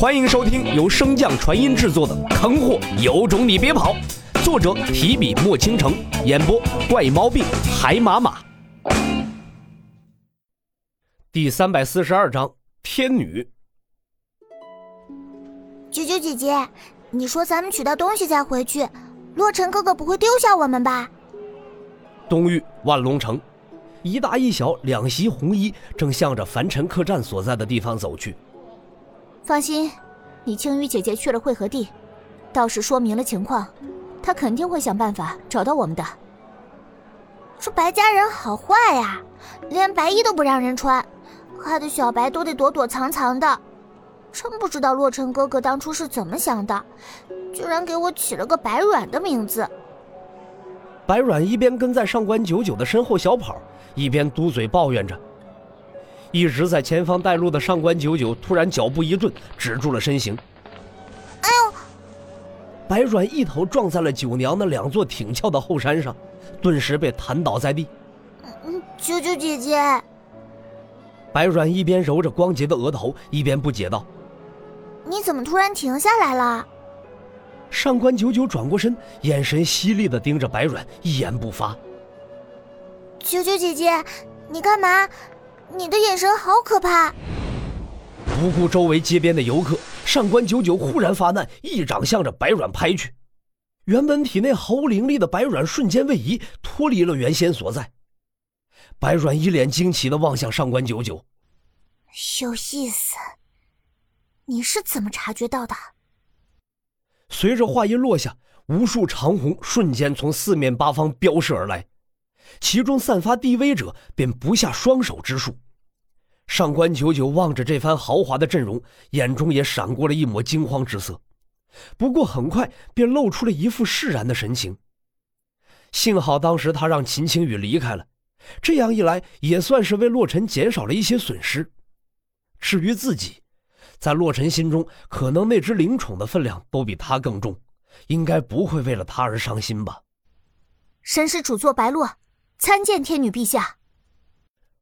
欢迎收听由升降传音制作的《坑货有种你别跑》，作者提笔墨倾城，演播怪猫病海马马。第三百四十二章天女。九九姐姐，你说咱们取到东西再回去，洛尘哥哥不会丢下我们吧？东域万龙城，一大一小两袭红衣正向着凡尘客栈所在的地方走去。放心，你青羽姐姐去了汇合地，倒是说明了情况，她肯定会想办法找到我们的。这白家人好坏呀，连白衣都不让人穿，害得小白都得躲躲藏藏的。真不知道洛尘哥哥当初是怎么想的，居然给我起了个白软的名字。白软一边跟在上官九九的身后小跑，一边嘟嘴抱怨着。一直在前方带路的上官九九突然脚步一顿，止住了身形。哎呦！白软一头撞在了九娘那两座挺翘的后山上，顿时被弹倒在地。嗯，九九姐姐。白软一边揉着光洁的额头，一边不解道：“你怎么突然停下来了？”上官九九转过身，眼神犀利的盯着白软，一言不发。九九姐姐，你干嘛？你的眼神好可怕！不顾周围街边的游客，上官九九忽然发难，一掌向着白软拍去。原本体内毫无灵力的白软瞬间位移，脱离了原先所在。白软一脸惊奇的望向上官九九，有意思。你是怎么察觉到的？随着话音落下，无数长虹瞬间从四面八方飙射而来。其中散发地威者便不下双手之数。上官九九望着这番豪华的阵容，眼中也闪过了一抹惊慌之色，不过很快便露出了一副释然的神情。幸好当时他让秦青雨离开了，这样一来也算是为洛尘减少了一些损失。至于自己，在洛尘心中，可能那只灵宠的分量都比他更重，应该不会为了他而伤心吧。神使主座白洛。参见天女陛下。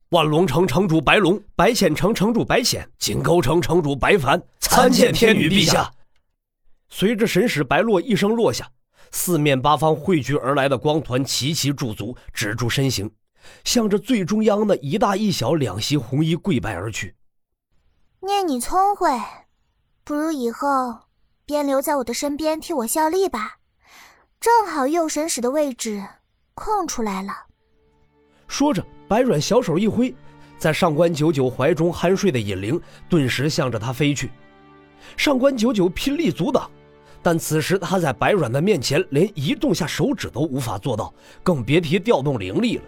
万龙城城主白龙，白浅城城主白浅，锦沟城城主白凡，参见天女陛下。随着神使白落一声落下，四面八方汇聚而来的光团齐齐驻足，止住身形，向着最中央的一大一小两袭红衣跪拜而去。念你聪慧，不如以后便留在我的身边替我效力吧。正好右神使的位置空出来了。说着，白软小手一挥，在上官九九怀中酣睡的尹灵顿时向着他飞去。上官九九拼力阻挡，但此时他在白软的面前连移动下手指都无法做到，更别提调动灵力了。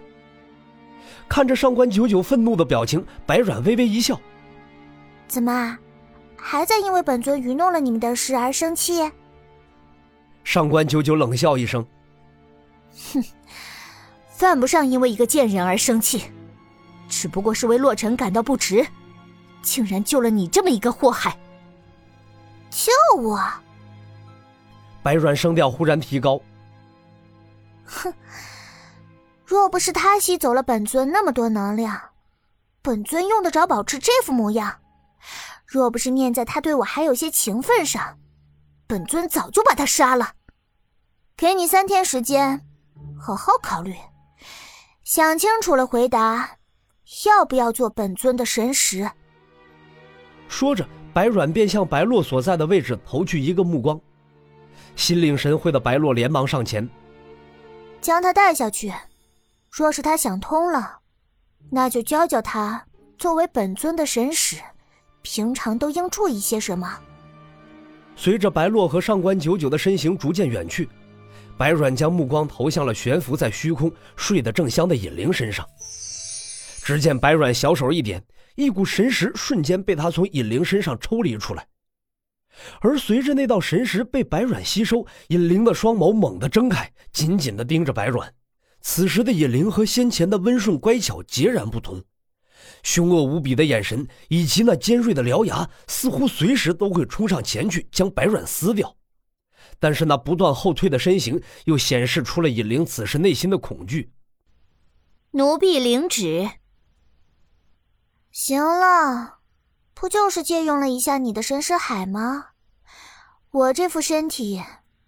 看着上官九九愤怒的表情，白软微微一笑：“怎么，还在因为本尊愚弄了你们的事而生气？”上官九九冷笑一声：“哼。”犯不上因为一个贱人而生气，只不过是为洛尘感到不值，竟然救了你这么一个祸害。救我！白软声调忽然提高。哼，若不是他吸走了本尊那么多能量，本尊用得着保持这副模样？若不是念在他对我还有些情分上，本尊早就把他杀了。给你三天时间，好好考虑。想清楚了，回答，要不要做本尊的神识？说着，白软便向白洛所在的位置投去一个目光。心领神会的白洛连忙上前，将他带下去。若是他想通了，那就教教他，作为本尊的神使，平常都应注意些什么。随着白洛和上官九九的身形逐渐远去。白软将目光投向了悬浮在虚空、睡得正香的尹灵身上。只见白软小手一点，一股神识瞬间被他从尹灵身上抽离出来。而随着那道神识被白软吸收，尹灵的双眸猛地睁开，紧紧地盯着白软。此时的尹灵和先前的温顺乖巧截然不同，凶恶无比的眼神以及那尖锐的獠牙，似乎随时都会冲上前去将白软撕掉。但是那不断后退的身形，又显示出了尹灵此时内心的恐惧。奴婢领旨。行了，不就是借用了一下你的神识海吗？我这副身体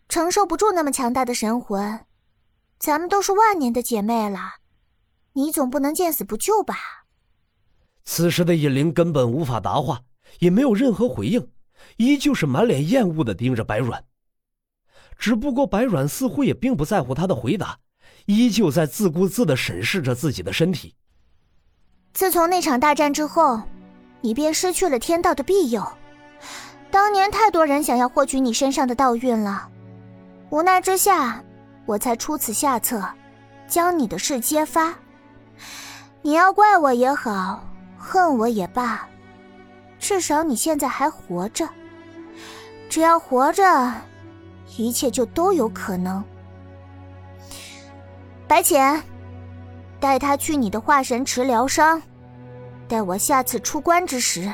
承受不住那么强大的神魂。咱们都是万年的姐妹了，你总不能见死不救吧？此时的尹灵根本无法答话，也没有任何回应，依旧是满脸厌恶的盯着白软。只不过白软似乎也并不在乎他的回答，依旧在自顾自的审视着自己的身体。自从那场大战之后，你便失去了天道的庇佑。当年太多人想要获取你身上的道运了，无奈之下。我才出此下策，将你的事揭发。你要怪我也好，恨我也罢，至少你现在还活着。只要活着，一切就都有可能。白浅，带他去你的化神池疗伤。待我下次出关之时，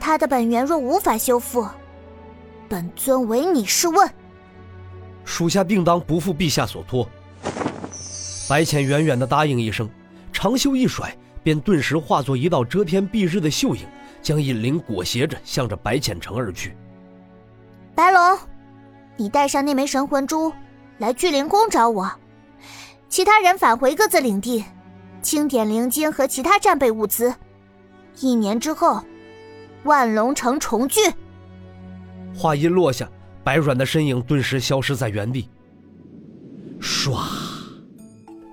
他的本源若无法修复，本尊唯你是问。属下定当不负陛下所托。白浅远远的答应一声，长袖一甩，便顿时化作一道遮天蔽日的秀影，将尹灵裹挟着向着白浅城而去。白龙，你带上那枚神魂珠，来聚灵宫找我。其他人返回各自领地，清点灵晶和其他战备物资。一年之后，万龙城重聚。话音落下。白软的身影顿时消失在原地。唰，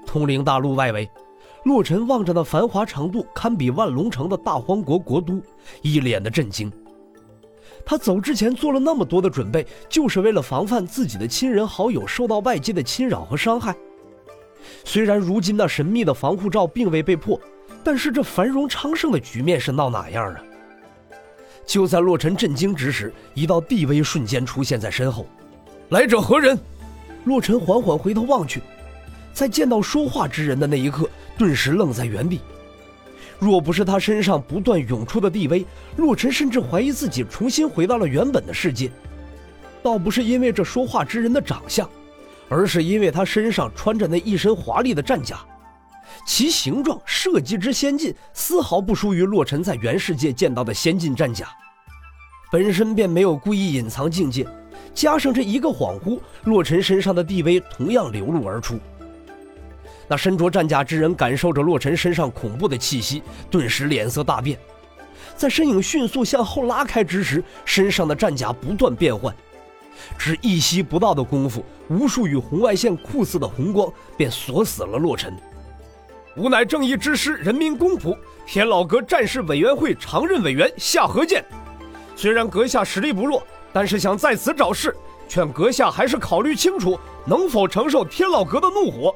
通灵大陆外围，洛尘望着那繁华程度堪比万龙城的大荒国国都，一脸的震惊。他走之前做了那么多的准备，就是为了防范自己的亲人好友受到外界的侵扰和伤害。虽然如今那神秘的防护罩并未被破，但是这繁荣昌盛的局面是闹哪样啊？就在洛尘震惊之时，一道地威瞬间出现在身后。来者何人？洛尘缓缓回头望去，在见到说话之人的那一刻，顿时愣在原地。若不是他身上不断涌出的地威，洛尘甚至怀疑自己重新回到了原本的世界。倒不是因为这说话之人的长相，而是因为他身上穿着那一身华丽的战甲，其形状、设计之先进，丝毫不输于洛尘在原世界见到的先进战甲。本身便没有故意隐藏境界，加上这一个恍惚，洛尘身上的地威同样流露而出。那身着战甲之人感受着洛尘身上恐怖的气息，顿时脸色大变，在身影迅速向后拉开之时，身上的战甲不断变换，只一息不到的功夫，无数与红外线酷似的红光便锁死了洛尘。吾乃正义之师人民公仆天老阁战士委员会常任委员夏河剑。虽然阁下实力不弱，但是想在此找事，劝阁下还是考虑清楚，能否承受天老阁的怒火。